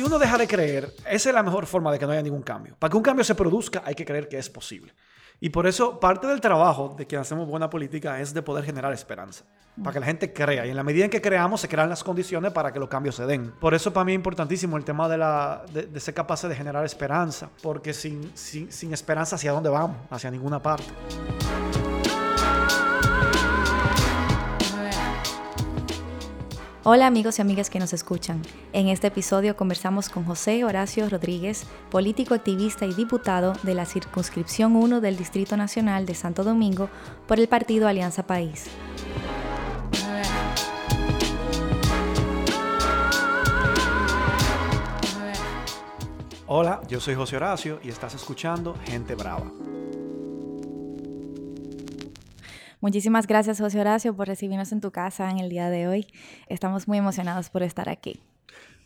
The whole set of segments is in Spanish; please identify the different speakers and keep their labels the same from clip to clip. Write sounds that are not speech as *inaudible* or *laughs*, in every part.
Speaker 1: si uno deja de creer, esa es la mejor forma de que no haya ningún cambio. Para que un cambio se produzca, hay que creer que es posible. Y por eso parte del trabajo de que hacemos buena política es de poder generar esperanza, para que la gente crea. Y en la medida en que creamos, se crean las condiciones para que los cambios se den. Por eso para mí es importantísimo el tema de, la, de, ser capaces de generar esperanza, porque sin, sin, sin esperanza, ¿hacia dónde vamos? Hacia ninguna parte.
Speaker 2: Hola amigos y amigas que nos escuchan. En este episodio conversamos con José Horacio Rodríguez, político activista y diputado de la circunscripción 1 del Distrito Nacional de Santo Domingo por el partido Alianza País.
Speaker 1: Hola, yo soy José Horacio y estás escuchando Gente Brava.
Speaker 2: Muchísimas gracias, José Horacio, por recibirnos en tu casa en el día de hoy. Estamos muy emocionados por estar aquí.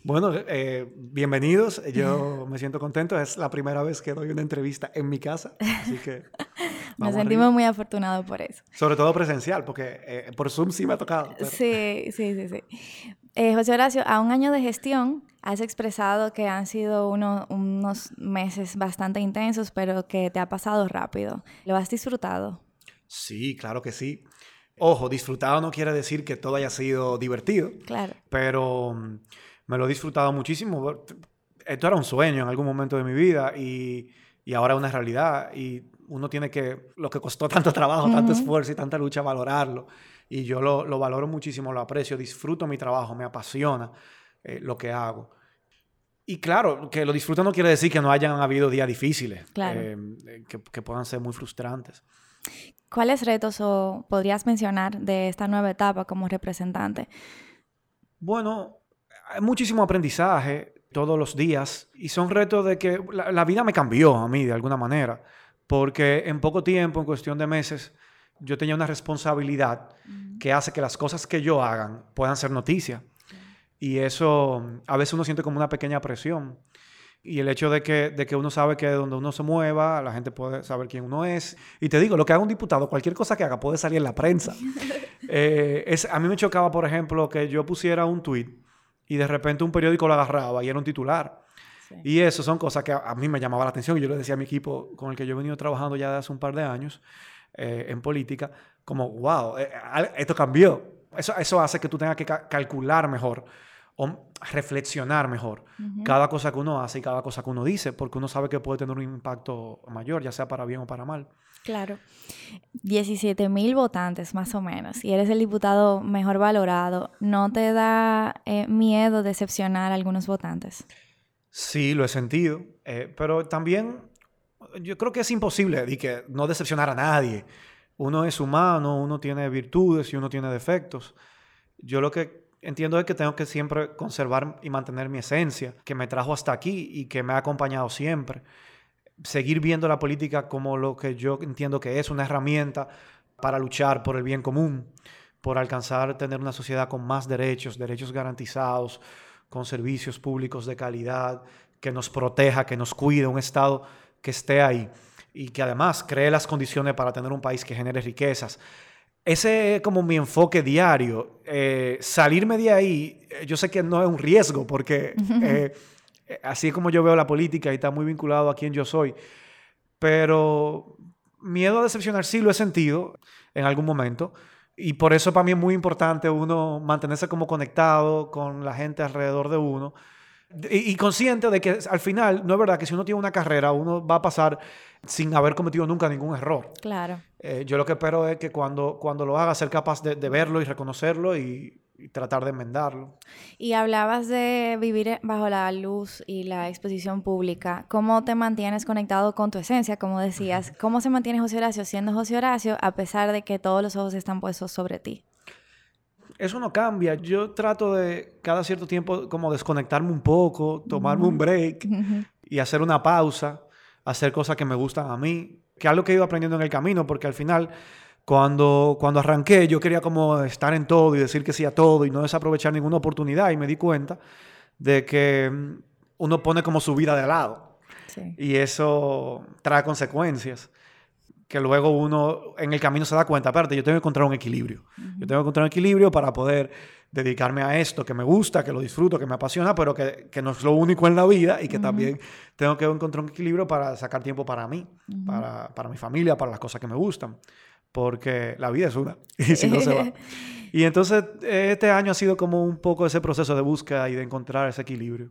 Speaker 1: Bueno, eh, bienvenidos. *laughs* Yo me siento contento. Es la primera vez que doy una entrevista en mi casa, así que... *laughs*
Speaker 2: Nos sentimos muy afortunados por eso.
Speaker 1: Sobre todo presencial, porque eh, por Zoom sí me ha tocado.
Speaker 2: Sí, sí, sí, sí. Eh, José Horacio, a un año de gestión has expresado que han sido unos meses bastante intensos, pero que te ha pasado rápido. ¿Lo has disfrutado?
Speaker 1: Sí, claro que sí. Ojo, disfrutado no quiere decir que todo haya sido divertido.
Speaker 2: Claro.
Speaker 1: Pero mm, me lo he disfrutado muchísimo. Esto era un sueño en algún momento de mi vida y, y ahora es una realidad. Y uno tiene que, lo que costó *laughs* tanto trabajo, tanto esfuerzo y tanta lucha, valorarlo. Y yo lo, lo, valoro muchísimo, lo aprecio, disfruto mi trabajo, me apasiona eh, lo que hago. Y claro, que lo disfruto no quiere decir que no hayan habido días difíciles,
Speaker 2: claro.
Speaker 1: Eh, que, que puedan ser muy frustrantes.
Speaker 2: ¿Cuáles retos o podrías mencionar de esta nueva etapa como representante?
Speaker 1: Bueno, hay muchísimo aprendizaje todos los días y son retos de que la, vida me cambió a mí de alguna manera, porque en poco tiempo, en cuestión de meses, yo tenía una responsabilidad que hace que las cosas que yo hagan puedan ser noticia. Y eso a veces uno siente como una pequeña presión. Y el hecho de que, de que uno sabe que donde uno se mueva, la gente puede saber quién uno es. Y te digo, lo que haga un diputado, cualquier cosa que haga puede salir en la prensa. *laughs* eh, es, a mí me chocaba, por ejemplo, que yo pusiera un tweet y de repente un periódico lo agarraba y era un titular. Sí. Y eso son cosas que a, a, mí me llamaba la atención. Yo le decía a mi equipo con el que yo he venido trabajando ya hace un par de años eh, en política, como, wow, eh, esto cambió. Eso, eso hace que tú tengas que ca calcular mejor o reflexionar mejor uh -huh. cada cosa que uno hace y cada cosa que uno dice, porque uno sabe que puede tener un impacto mayor, ya sea para bien o para mal.
Speaker 2: Claro. 17 mil votantes más o menos, y eres el diputado mejor valorado, ¿no te da eh, miedo decepcionar a algunos votantes?
Speaker 1: Sí, lo he sentido, eh, pero también yo creo que es imposible que no decepcionar a nadie. Uno es humano, uno tiene virtudes y uno tiene defectos. Yo lo que entiendo es que tengo que siempre conservar y mantener mi esencia, que me trajo hasta aquí y que me ha acompañado siempre. Seguir viendo la política como lo que yo entiendo que es, una herramienta para luchar por el bien común, por alcanzar tener una sociedad con más derechos, derechos garantizados, con servicios públicos de calidad, que nos proteja, que nos cuide, un Estado que esté ahí y que además cree las condiciones para tener un país que genere riquezas ese es como mi enfoque diario. Eh, salirme de ahí, yo sé que no es un riesgo, porque eh, así es como yo veo la política y está muy vinculado a quien yo soy. Pero miedo a decepcionar sí lo he sentido en algún momento. Y por eso para mí es muy importante uno mantenerse como conectado con la gente alrededor de uno. Y, y consciente de que al final, no es verdad que si uno tiene una carrera, uno va a pasar sin haber cometido nunca ningún error.
Speaker 2: Claro.
Speaker 1: Eh, yo lo que espero es que cuando, cuando lo haga, ser capaz de, de verlo y reconocerlo y, y, tratar de enmendarlo.
Speaker 2: Y hablabas de vivir bajo la luz y la exposición pública. ¿Cómo te mantienes conectado con tu esencia, como decías? *laughs* ¿Cómo se mantiene José Horacio siendo José Horacio a pesar de que todos los ojos están puestos sobre ti?
Speaker 1: Eso no cambia. Yo trato de cada cierto tiempo como desconectarme un poco, tomarme uh -huh. un break uh -huh. y hacer una pausa hacer cosas que me gustan a mí, que es algo que he ido aprendiendo en el camino, porque al final, cuando, cuando arranqué, yo quería como estar en todo y decir que sí a todo y no desaprovechar ninguna oportunidad y me di cuenta de que uno pone como su vida de lado
Speaker 2: sí.
Speaker 1: y eso trae consecuencias. Que luego uno en el camino se da cuenta, aparte, yo tengo que encontrar un equilibrio. Yo tengo que encontrar un equilibrio para poder dedicarme a esto que me gusta, que lo disfruto, que me apasiona, pero que, que no es lo único en la vida y que también tengo que encontrar un equilibrio para sacar tiempo para mí, para, para mi familia, para las cosas que me gustan porque la vida es una *laughs* y si no se va. *laughs* Y entonces este año ha sido como un poco ese proceso de búsqueda y de encontrar ese equilibrio.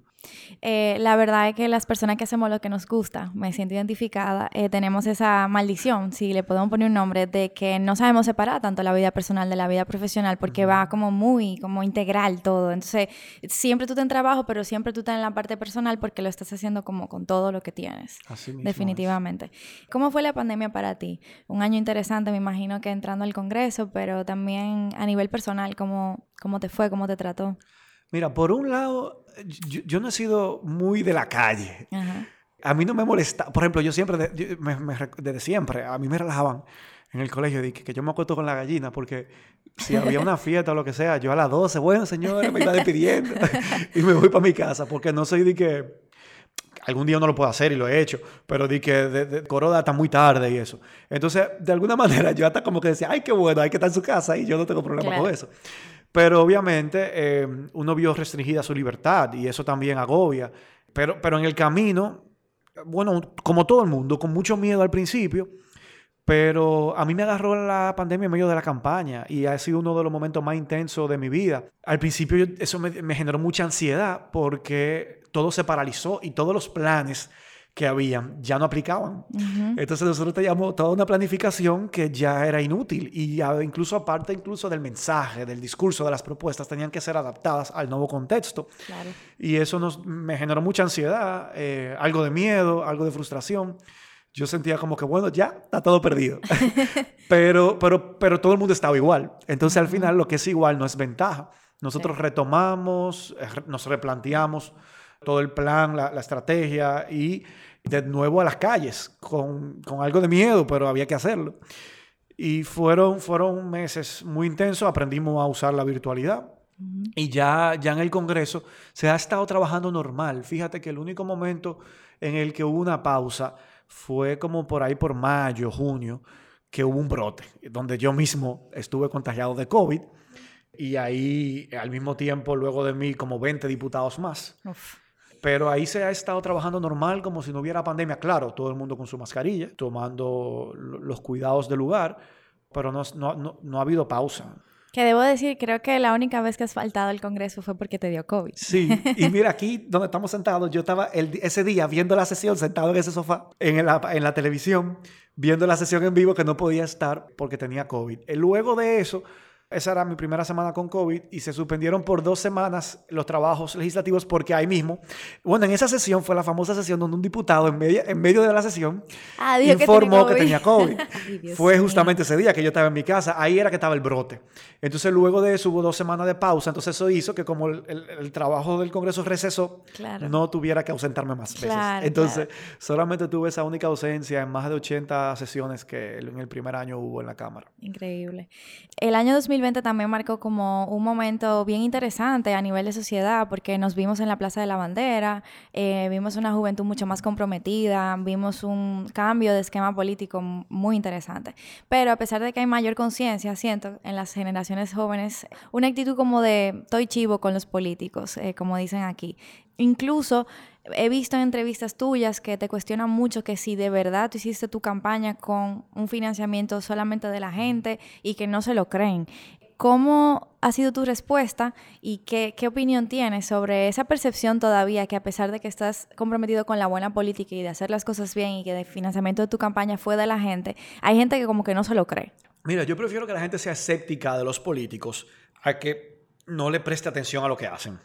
Speaker 2: Eh, la verdad es que las personas que hacemos lo que nos gusta, me siento identificada, eh, tenemos esa maldición, si le podemos poner un nombre, de que no sabemos separar tanto la vida personal de la vida profesional porque va como muy, como integral todo. Entonces, siempre tú estás en trabajo, pero siempre tú estás en la parte personal porque lo estás haciendo como con todo lo que tienes.
Speaker 1: Así mismo
Speaker 2: Definitivamente. ¿Cómo fue la pandemia para ti? Un año interesante, me imagino que entrando al Congreso, pero también a nivel personal, ¿cómo, cómo te fue? ¿Cómo te trató?
Speaker 1: Mira, por un lado, yo, no he sido muy de la calle. A mí no me molesta. Por ejemplo, yo siempre, desde siempre, a mí me relajaban en el colegio de que, yo me acuesto con la gallina porque si había una fiesta o lo que sea, yo a las 12, bueno, señores, me iba despidiendo *laughs* *laughs* y me voy para mi casa porque no soy de que algún día no lo puedo hacer y lo he hecho, pero di que de, de Coroda está muy tarde y eso. Entonces, de alguna *laughs* manera, yo hasta como que decía, ay, qué bueno, hay que estar en su casa y yo no tengo problema con eso. Pero obviamente eh, uno vio restringida su libertad y eso también agobia. Pero, pero en el camino, bueno, como todo el mundo, con mucho miedo al principio, pero a mí me agarró la pandemia en medio de la campaña y ha sido uno de los momentos más intensos de mi vida. Al principio eso me, me generó mucha ansiedad porque todo se paralizó y todos los planes que habían ya no aplicaban. Entonces nosotros teníamos toda una planificación que ya era inútil y incluso aparte incluso del mensaje, del discurso, de las propuestas, tenían que ser adaptadas al nuevo contexto. Y eso nos, me generó mucha ansiedad, eh, algo de miedo, algo de frustración. Yo sentía como que, bueno, ya está todo perdido. *laughs* *laughs* pero, pero, pero todo el mundo estaba igual. Entonces al final lo que es igual no es ventaja. Nosotros retomamos, eh, nos replanteamos todo el plan, la, estrategia y de nuevo a las calles con, con, algo de miedo, pero había que hacerlo. Y fueron, fueron meses muy intensos, aprendimos a usar la virtualidad. Y ya, ya en el Congreso se ha estado trabajando normal. Fíjate que el único momento en el que hubo una pausa fue como por ahí por mayo, junio, que hubo un brote, donde yo mismo estuve contagiado de COVID. Y ahí, al mismo tiempo, luego de mí, como 20 diputados más. Pero ahí se ha estado trabajando normal como si no hubiera pandemia. Claro, todo el mundo con su mascarilla, tomando los cuidados del lugar, pero no, no, no, ha habido pausa.
Speaker 2: Que debo decir, creo que la única vez que has faltado al Congreso fue porque te dio COVID.
Speaker 1: Sí, y *laughs* mira aquí donde estamos sentados, yo estaba el, ese día viendo la sesión sentado en ese sofá, en la, en la televisión, viendo la sesión en vivo que no podía estar porque tenía COVID. Y luego de eso, esa era mi primera semana con COVID y se suspendieron por dos semanas los trabajos legislativos porque ahí mismo, bueno, en esa sesión fue la famosa sesión donde un diputado en medio, en medio de la sesión
Speaker 2: ah,
Speaker 1: informó que, tenía COVID. *laughs* fue justamente ese día que yo estaba en mi casa, ahí era que estaba el brote. Entonces luego de eso hubo dos semanas de pausa, entonces eso hizo que como el, trabajo del Congreso recesó, no tuviera que ausentarme más veces. entonces solamente tuve esa única ausencia en más de 80 sesiones que en el primer año hubo en la Cámara.
Speaker 2: Increíble. El año 2020 también marcó como un momento bien interesante a nivel de sociedad, porque nos vimos en la Plaza de la Bandera, eh, vimos una juventud mucho más comprometida, vimos un cambio de esquema político muy interesante. Pero a pesar de que hay mayor conciencia, siento, en las generaciones jóvenes, una actitud como de estoy chivo con los políticos, eh, como dicen aquí. Incluso he visto en entrevistas tuyas que te cuestionan mucho que si de verdad tú hiciste tu campaña con un financiamiento solamente de la gente y que no se lo creen. ¿Cómo ha sido tu respuesta y qué, qué, opinión tienes sobre esa percepción todavía que a pesar de que estás comprometido con la buena política y de hacer las cosas bien y que el financiamiento de tu campaña fue de la gente, hay gente que como que no se lo cree?
Speaker 1: Mira, yo prefiero que la gente sea escéptica de los políticos a que no le preste atención a lo que hacen.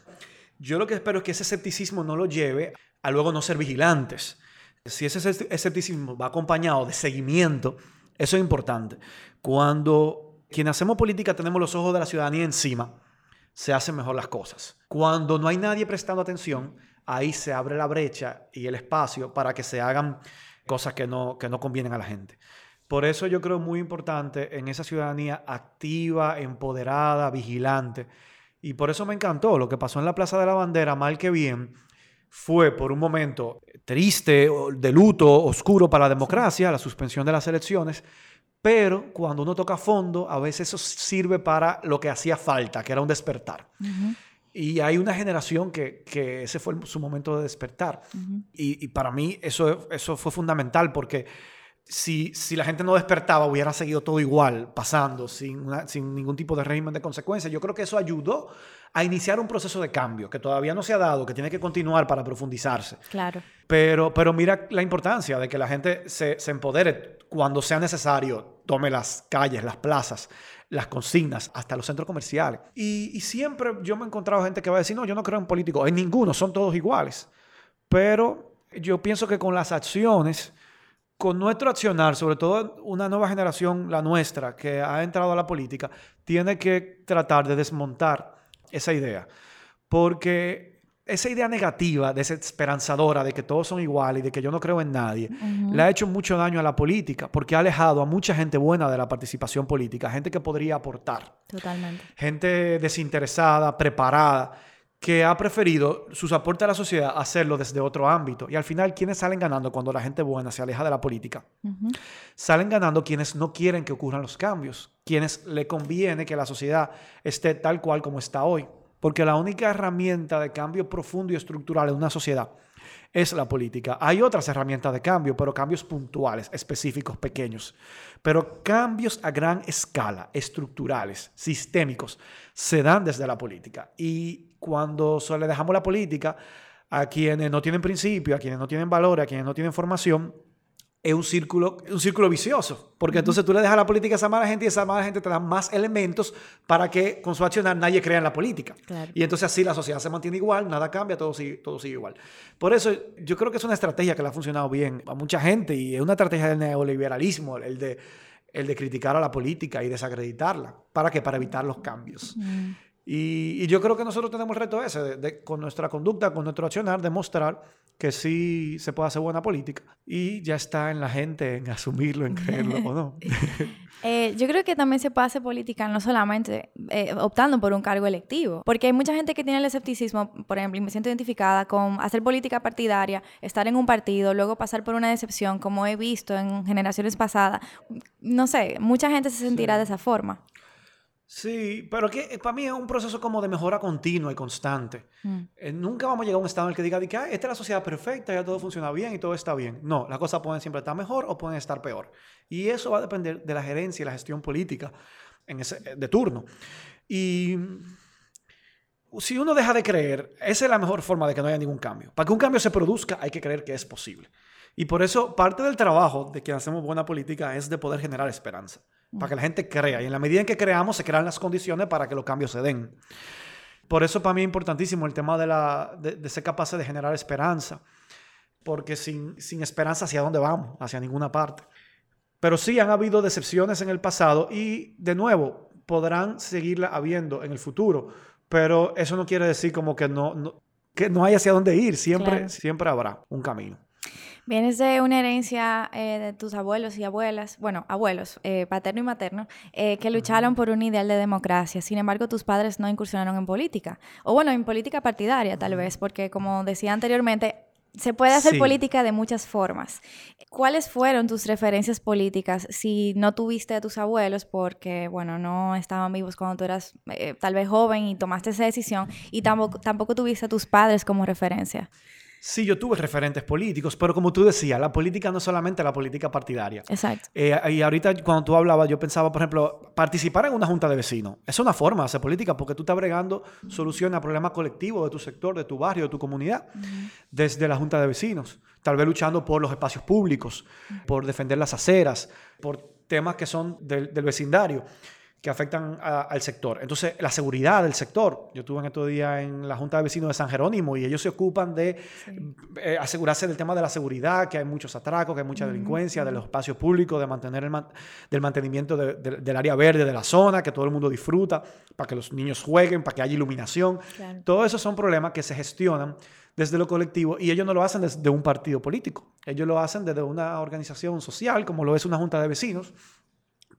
Speaker 1: Yo lo que espero es que ese escepticismo no lo lleve a luego no ser vigilantes. Si ese escepticismo va acompañado de seguimiento, eso es importante. Cuando quienes hacemos política tenemos los ojos de la ciudadanía encima, se hacen mejor las cosas. Cuando no hay nadie prestando atención, ahí se abre la brecha y el espacio para que se hagan cosas que no, que no convienen a la gente. Por eso yo creo muy importante en esa ciudadanía activa, empoderada, vigilante, y por eso me encantó lo que pasó en la Plaza de la Bandera, mal que bien, fue por un momento triste, de luto, oscuro para la democracia, la suspensión de las elecciones. Pero cuando uno toca fondo, a veces eso sirve para lo que hacía falta, que era un despertar. Y hay una generación que, que, ese fue su momento de despertar. y, y, para mí eso, eso fue fundamental porque si, si la gente no despertaba, hubiera seguido todo igual, pasando, sin, sin ningún tipo de régimen de consecuencias. Yo creo que eso ayudó a iniciar un proceso de cambio que todavía no se ha dado, que tiene que continuar para profundizarse.
Speaker 2: Claro.
Speaker 1: Pero, pero mira la importancia de que la gente se, se empodere cuando sea necesario, tome las calles, las plazas, las consignas, hasta los centros comerciales. Y, y siempre yo me he encontrado gente que va a decir, no, yo no creo en políticos, en ninguno, son todos iguales. Pero yo pienso que con las acciones con nuestro accionar, sobre todo una nueva generación, la nuestra, que ha entrado a la política, tiene que tratar de desmontar esa idea. Porque esa idea negativa, desesperanzadora, de que todos son iguales y de que yo no creo en nadie, le ha hecho mucho daño a la política, porque ha alejado a mucha gente buena de la participación política, gente que podría aportar.
Speaker 2: Totalmente.
Speaker 1: Gente desinteresada, preparada que ha preferido sus aportes a la sociedad hacerlo desde otro ámbito. Y al final, ¿quiénes salen ganando cuando la gente buena se aleja de la política? Salen ganando quienes no quieren que ocurran los cambios, quienes le conviene que la sociedad esté tal cual como está hoy. Porque la única herramienta de cambio profundo y estructural en una sociedad es la política. Hay otras herramientas de cambio, pero cambios puntuales, específicos, pequeños. Pero cambios a gran escala, estructurales, sistémicos, se dan desde la política. Y cuando le dejamos la política a quienes no tienen principio, a quienes no tienen valor, a quienes no tienen formación, es un círculo, un círculo vicioso, porque entonces tú le dejas la política a esa mala gente y esa mala gente te da más elementos para que con su accionar nadie crea en la política. Y entonces así la sociedad se mantiene igual, nada cambia, todo sigue, todo sigue igual. Por eso yo creo que es una estrategia que le ha funcionado bien a mucha gente y es una estrategia del neoliberalismo, el de, el de criticar a la política y desacreditarla. ¿Para qué? Para evitar los cambios. Y, yo creo que nosotros tenemos el reto ese, de, con nuestra conducta, con nuestro accionar, demostrar que sí se puede hacer buena política. Y ya está en la gente en asumirlo, en creerlo o no. *laughs*
Speaker 2: Eh, yo creo que también se puede hacer política no solamente eh, optando por un cargo electivo, porque hay mucha gente que tiene el escepticismo, por ejemplo, y me siento identificada con hacer política partidaria, estar en un partido, luego pasar por una decepción, como he visto en generaciones pasadas. No sé, mucha gente se sentirá de esa forma.
Speaker 1: Sí, pero que eh, para mí es un proceso como de mejora continua y constante. Mm. Eh, nunca vamos a llegar a un estado en el que diga, que esta es la sociedad perfecta, ya todo funciona bien y todo está bien. No, las cosas pueden siempre estar mejor o pueden estar peor. Y eso va a depender de la gerencia y la gestión política en ese, eh, de turno. Y si uno deja de creer, esa es la mejor forma de que no haya ningún cambio. Para que un cambio se produzca, hay que creer que es posible. Y por eso parte del trabajo de que hacemos buena política es de poder generar esperanza para que la gente crea. Y en la medida en que creamos, se crean las condiciones para que los cambios se den. Por eso para mí es importantísimo el tema de, la, de, ser capaces de generar esperanza, porque sin, sin esperanza, ¿hacia dónde vamos? Hacia ninguna parte. Pero sí han habido decepciones en el pasado y, de nuevo, podrán seguirla habiendo en el futuro, pero eso no quiere decir como que no, que no hay hacia dónde ir, siempre, siempre habrá un camino.
Speaker 2: Vienes de una herencia eh, de tus abuelos y abuelas, bueno, abuelos, eh, paterno y materno, eh, que lucharon por un ideal de democracia. Sin embargo, tus padres no incursionaron en política. O bueno, en política partidaria tal vez, porque como decía anteriormente, se puede hacer política de muchas formas. ¿Cuáles fueron tus referencias políticas si no tuviste a tus abuelos porque, bueno, no estaban vivos cuando tú eras tal vez joven y tomaste esa decisión y tampoco, tampoco tuviste a tus padres como referencia?
Speaker 1: Sí, yo tuve referentes políticos, pero como tú decías, la política no es solamente la política partidaria.
Speaker 2: Exacto.
Speaker 1: Eh, y ahorita cuando tú hablabas, yo pensaba, por ejemplo, participar en una junta de vecinos. Es una forma de hacer política porque tú estás bregando soluciones a problemas colectivos de tu sector, de tu barrio, de tu comunidad, desde la junta de vecinos. Tal vez luchando por los espacios públicos, por defender las aceras, por temas que son del, del vecindario que afectan al sector. Entonces, la seguridad del sector. Yo estuve en estos días en la Junta de Vecinos de San Jerónimo y ellos se ocupan de eh, asegurarse del tema de la seguridad, que hay muchos atracos, que hay mucha delincuencia, de los espacios públicos, de mantener el del mantenimiento del área verde de la zona, que todo el mundo disfruta, para que los niños jueguen, para que haya iluminación. Todo eso son problemas que se gestionan desde lo colectivo y ellos no lo hacen desde un partido político. Ellos lo hacen desde una organización social, como lo es una Junta de Vecinos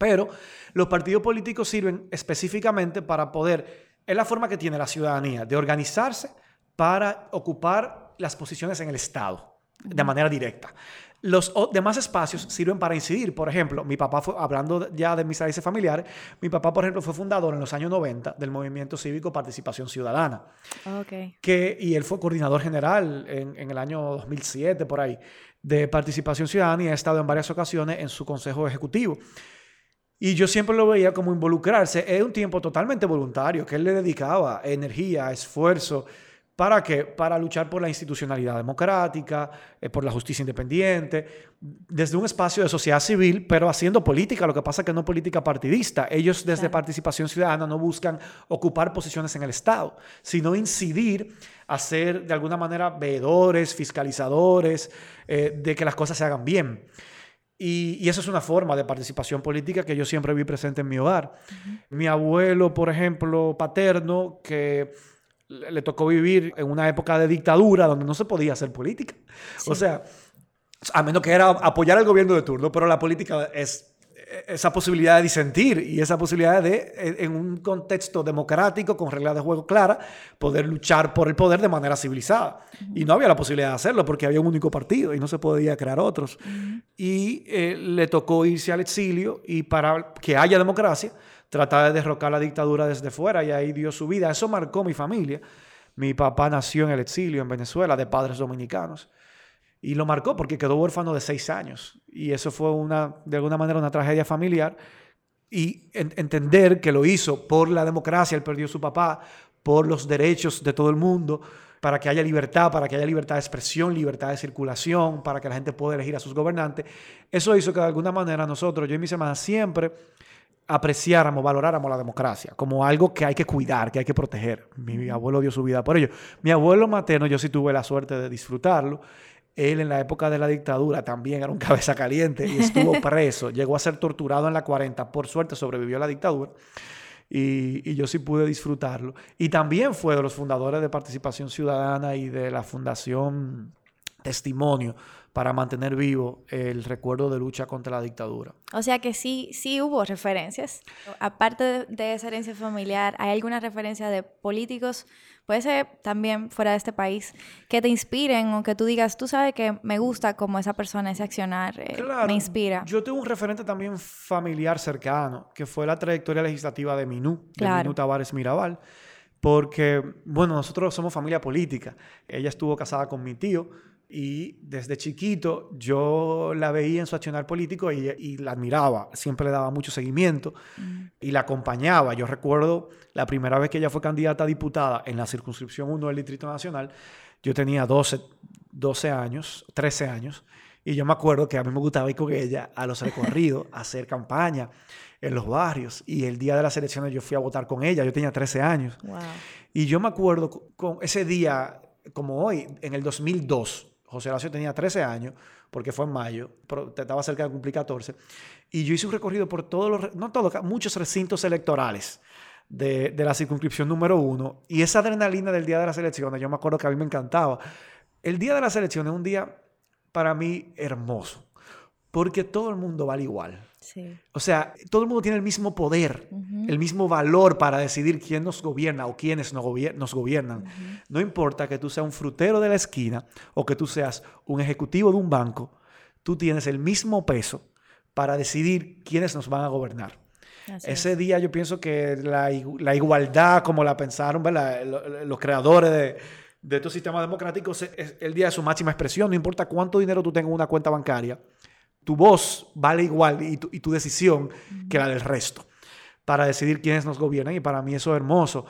Speaker 1: pero los partidos políticos sirven específicamente para poder, es la forma que tiene la ciudadanía de organizarse para ocupar las posiciones en el Estado. de manera directa. Los demás espacios sirven para incidir. Por ejemplo, mi papá fue, hablando ya de mis raíces familiares, mi papá, por ejemplo, fue fundador en los años 90 del movimiento cívico Participación Ciudadana.
Speaker 2: Okay.
Speaker 1: Que, y él fue coordinador general en, en, el año 2007, por ahí, de Participación Ciudadana y ha estado en varias ocasiones en su consejo ejecutivo. Y yo siempre lo veía como involucrarse. Es un tiempo totalmente voluntario, que él le dedicaba energía, esfuerzo ¿Para qué? Para luchar por la institucionalidad democrática, eh, por la justicia independiente, desde un espacio de sociedad civil, pero haciendo política, lo que pasa es que no política partidista. Ellos desde participación ciudadana no buscan ocupar posiciones en el Estado, sino incidir, hacer de alguna manera veedores, fiscalizadores, eh, de que las cosas se hagan bien. Y, y, eso es una forma de participación política que yo siempre vi presente en mi hogar. Mi abuelo, por ejemplo, paterno, que le tocó vivir en una época de dictadura donde no se podía hacer política. O sea, a menos que era apoyar al gobierno de turno, pero la política es esa posibilidad de disentir y esa posibilidad de, en un contexto democrático, con reglas de juego claras, poder luchar por el poder de manera civilizada. Y no había la posibilidad de hacerlo porque había un único partido y no se podía crear otros. Y eh, le tocó irse al exilio y para que haya democracia, tratar de derrocar la dictadura desde fuera y ahí dio su vida. Eso marcó mi familia. Mi papá nació en el exilio en Venezuela de padres dominicanos. Y lo marcó porque quedó huérfano de seis años. Y eso fue una, de alguna manera una tragedia familiar. Y entender que lo hizo por la democracia, él perdió su papá, por los derechos de todo el mundo, para que haya libertad, para que haya libertad de expresión, libertad de circulación, para que la gente pueda elegir a sus gobernantes. Eso hizo que de alguna manera nosotros, yo y mis hermanas, siempre apreciáramos, valoráramos la democracia como algo que hay que cuidar, que hay que proteger. Mi, abuelo dio su vida por ello. Mi abuelo materno, yo sí tuve la suerte de disfrutarlo. Él en la época de la dictadura también era un *laughs* cabeza caliente y estuvo *laughs* preso. Llegó a ser torturado en la 40. Por suerte sobrevivió a la dictadura. Y, y, yo sí pude disfrutarlo. Y también fue de los fundadores de Participación Ciudadana y de la Fundación Testimonio, para mantener vivo el recuerdo de lucha contra la dictadura.
Speaker 2: O sea que sí, sí hubo referencias. Aparte de, esa herencia familiar, ¿hay alguna referencia de políticos, puede ser también fuera de este país, que te inspiren o que tú digas, tú sabes que me gusta como esa persona, ese accionar, eh, me inspira?
Speaker 1: Yo tengo un referente también familiar cercano, que fue la trayectoria legislativa de Minú, de Minú Tavares Mirabal. Porque, bueno, nosotros somos familia política. Ella estuvo casada con mi tío, y desde chiquito yo la veía en su accionar político y, la admiraba, siempre le daba mucho seguimiento mm. y la acompañaba. Yo recuerdo la primera vez que ella fue candidata a diputada en la circunscripción 1 del Distrito Nacional, yo tenía 12, 12 años, 13 años, y yo me acuerdo que a mí me gustaba ir con ella a los recorridos, a hacer campaña en los barrios. Y el día de las elecciones yo fui a votar con ella, yo tenía 13 años. Y yo me acuerdo con ese día, como hoy, en el 2002, José Horacio tenía 13 años, porque fue en mayo, pero estaba cerca de cumplir 14, y yo hice un recorrido por todos los, no todos, muchos recintos electorales de, de la circunscripción número uno, y esa adrenalina del día de las elecciones, yo me acuerdo que a mí me encantaba. El día de las elecciones es un día para mí hermoso, porque todo el mundo vale igual. O sea, todo el mundo tiene el mismo poder, el mismo valor para decidir quién nos gobierna o quiénes nos, gobiernan. No importa que tú seas un frutero de la esquina o que tú seas un ejecutivo de un banco, tú tienes el mismo peso para decidir quiénes nos van a gobernar. Ese día yo pienso que la, igualdad, como la pensaron los creadores de, de estos sistemas democráticos, es el día de su máxima expresión. No importa cuánto dinero tú tengas en una cuenta bancaria, tu voz vale igual y tu, decisión que la del resto para decidir quiénes nos gobiernan y para mí eso es hermoso.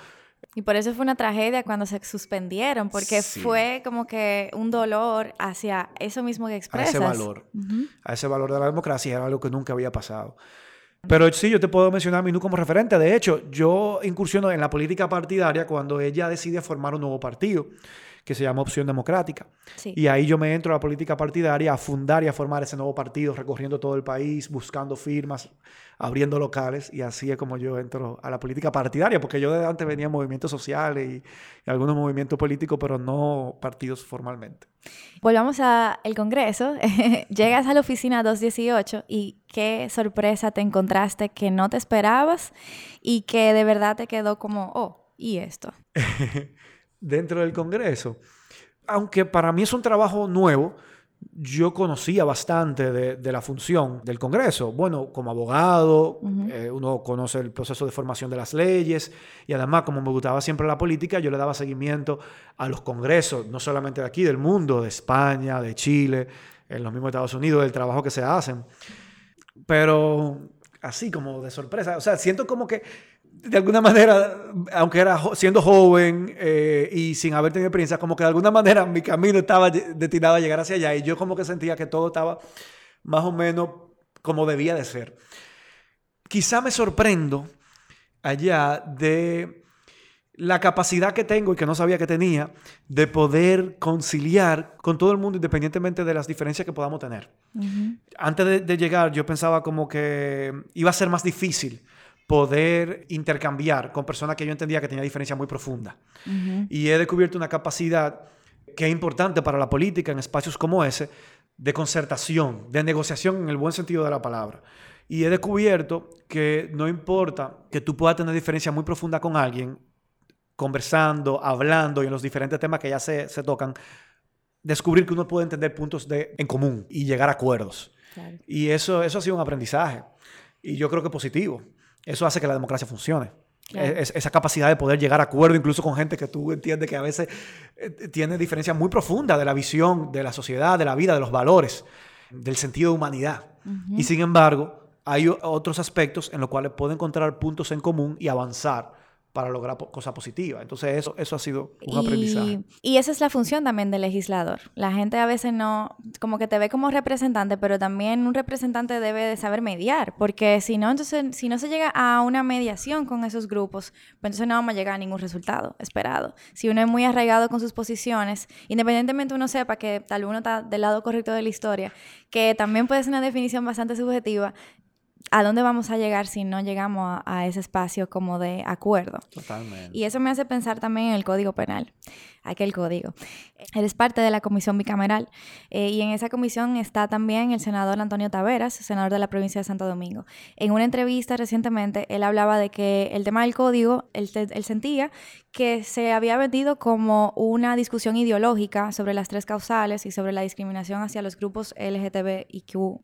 Speaker 2: Y por eso fue una tragedia cuando se suspendieron, porque fue como que un dolor hacia eso mismo que expresas.
Speaker 1: A ese valor, a ese valor de la democracia, era algo que nunca había pasado. Pero sí, yo te puedo mencionar a Minú como referente. De hecho, yo incursiono en la política partidaria cuando ella decide formar un nuevo partido que se llama Opción Democrática. Y ahí yo me entro a la política partidaria, a fundar y a formar ese nuevo partido, recorriendo todo el país, buscando firmas, abriendo locales, y así es como yo entro a la política partidaria, porque yo de antes venía en movimientos sociales y, algunos movimientos políticos, pero no partidos formalmente.
Speaker 2: Volvamos al Congreso. *laughs* Llegas a la oficina 218 y qué sorpresa te encontraste que no te esperabas y que de verdad te quedó como, oh, ¿y esto? *laughs*
Speaker 1: dentro del Congreso. Aunque para mí es un trabajo nuevo, yo conocía bastante de, la función del Congreso. Bueno, como abogado, eh, uno conoce el proceso de formación de las leyes y además, como me gustaba siempre la política, yo le daba seguimiento a los congresos, no solamente de aquí, del mundo, de España, de Chile, en los mismos Estados Unidos, del trabajo que se hacen. Pero así como de sorpresa, o sea, siento como que de alguna manera, aunque era siendo joven eh, y sin haber tenido experiencia, como que de alguna manera mi camino estaba destinado a llegar hacia allá y yo como que sentía que todo estaba más o menos como debía de ser. Quizá me sorprendo allá de la capacidad que tengo y que no sabía que tenía de poder conciliar con todo el mundo independientemente de las diferencias que podamos tener. Antes de, de llegar yo pensaba como que iba a ser más difícil poder intercambiar con personas que yo entendía que tenía diferencia muy profunda. Y he descubierto una capacidad que es importante para la política en espacios como ese, de concertación, de negociación en el buen sentido de la palabra. Y he descubierto que no importa que tú puedas tener diferencia muy profunda con alguien, conversando, hablando y en los diferentes temas que ya se, se tocan, descubrir que uno puede entender puntos de, en común y llegar a acuerdos. Y eso, eso ha sido un aprendizaje. Y yo creo que positivo. Eso hace que la democracia funcione. esa capacidad de poder llegar a acuerdo incluso con gente que tú entiendes que a veces eh, tiene diferencias muy profundas de la visión de la sociedad, de la vida, de los valores, del sentido de humanidad. Y sin embargo, hay otros aspectos en los cuales puede encontrar puntos en común y avanzar para lograr cosas positivas. Entonces eso, eso ha sido un aprendizaje.
Speaker 2: Y esa es la función también del legislador. La gente a veces no, como que te ve como representante, pero también un representante debe de saber mediar, porque si no, entonces, si no se llega a una mediación con esos grupos, pues entonces no vamos a llegar a ningún resultado esperado. Si uno es muy arraigado con sus posiciones, independientemente uno sepa que tal uno está del lado correcto de la historia, que también puede ser una definición bastante subjetiva, ¿a dónde vamos a llegar si no llegamos a, ese espacio como de acuerdo?
Speaker 1: Totalmente.
Speaker 2: Y eso me hace pensar también en el Código Penal, aquel código. Eres parte de la comisión bicameral eh, y en esa comisión está también el senador Antonio Taveras, senador de la provincia de Santo Domingo. En una entrevista recientemente, él hablaba de que el tema del código, él, él sentía que se había vendido como una discusión ideológica sobre las tres causales y sobre la discriminación hacia los grupos LGTBIQ+,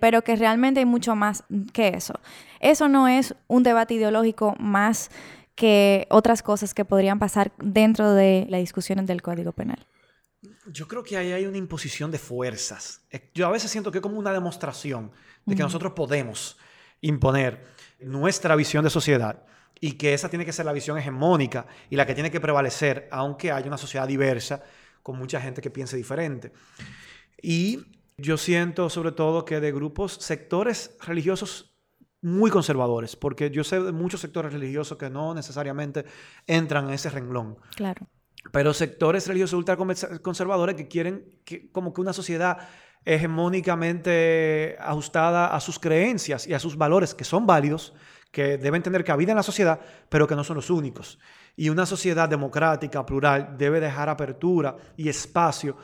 Speaker 2: pero que realmente hay mucho más que eso. Eso no es un debate ideológico más que otras cosas que podrían pasar dentro de la discusión del Código Penal.
Speaker 1: Yo creo que ahí hay una imposición de fuerzas. Eh, yo a veces siento que es como una demostración de que nosotros podemos imponer nuestra visión de sociedad y que esa tiene que ser la visión hegemónica y la que tiene que prevalecer, aunque haya una sociedad diversa con mucha gente que piense diferente. Y yo siento sobre todo que de grupos, sectores religiosos muy conservadores, porque yo sé de muchos sectores religiosos que no necesariamente entran en ese renglón.
Speaker 2: Claro.
Speaker 1: Pero sectores religiosos ultraconservadores que quieren que, como que una sociedad hegemónicamente ajustada a sus creencias y a sus valores, que son válidos, que deben tener cabida en la sociedad, pero que no son los únicos. Y una sociedad democrática, plural, debe dejar apertura y espacio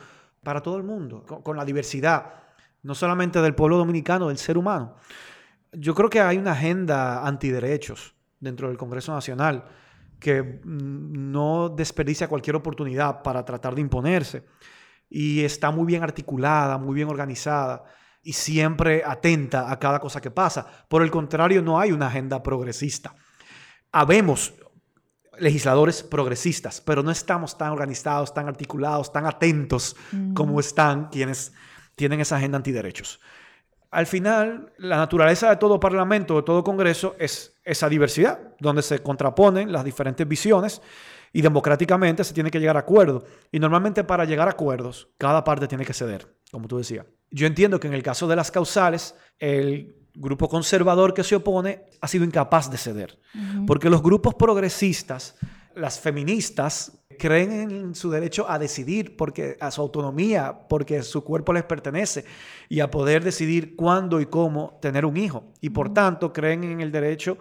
Speaker 1: para todo el mundo, con, la diversidad, no solamente del pueblo dominicano, del ser humano. Yo creo que hay una agenda antiderechos dentro del Congreso Nacional que mm, no desperdicia cualquier oportunidad para tratar de imponerse y está muy bien articulada, muy bien organizada y siempre atenta a cada cosa que pasa. Por el contrario, no hay una agenda progresista. Habemos legisladores progresistas, pero no estamos tan organizados, tan articulados, tan atentos como mm. están quienes tienen esa agenda antiderechos. Al final, la naturaleza de todo parlamento, de todo congreso, es esa diversidad, donde se contraponen las diferentes visiones y democráticamente se tiene que llegar a acuerdos. Y normalmente para llegar a acuerdos, cada parte tiene que ceder, como tú decías. Yo entiendo que en el caso de las causales, el grupo conservador que se opone ha sido incapaz de ceder. Porque los grupos progresistas, las feministas, creen en su derecho a decidir, porque a su autonomía, porque su cuerpo les pertenece y a poder decidir cuándo y cómo tener un hijo. Y por tanto creen en el derecho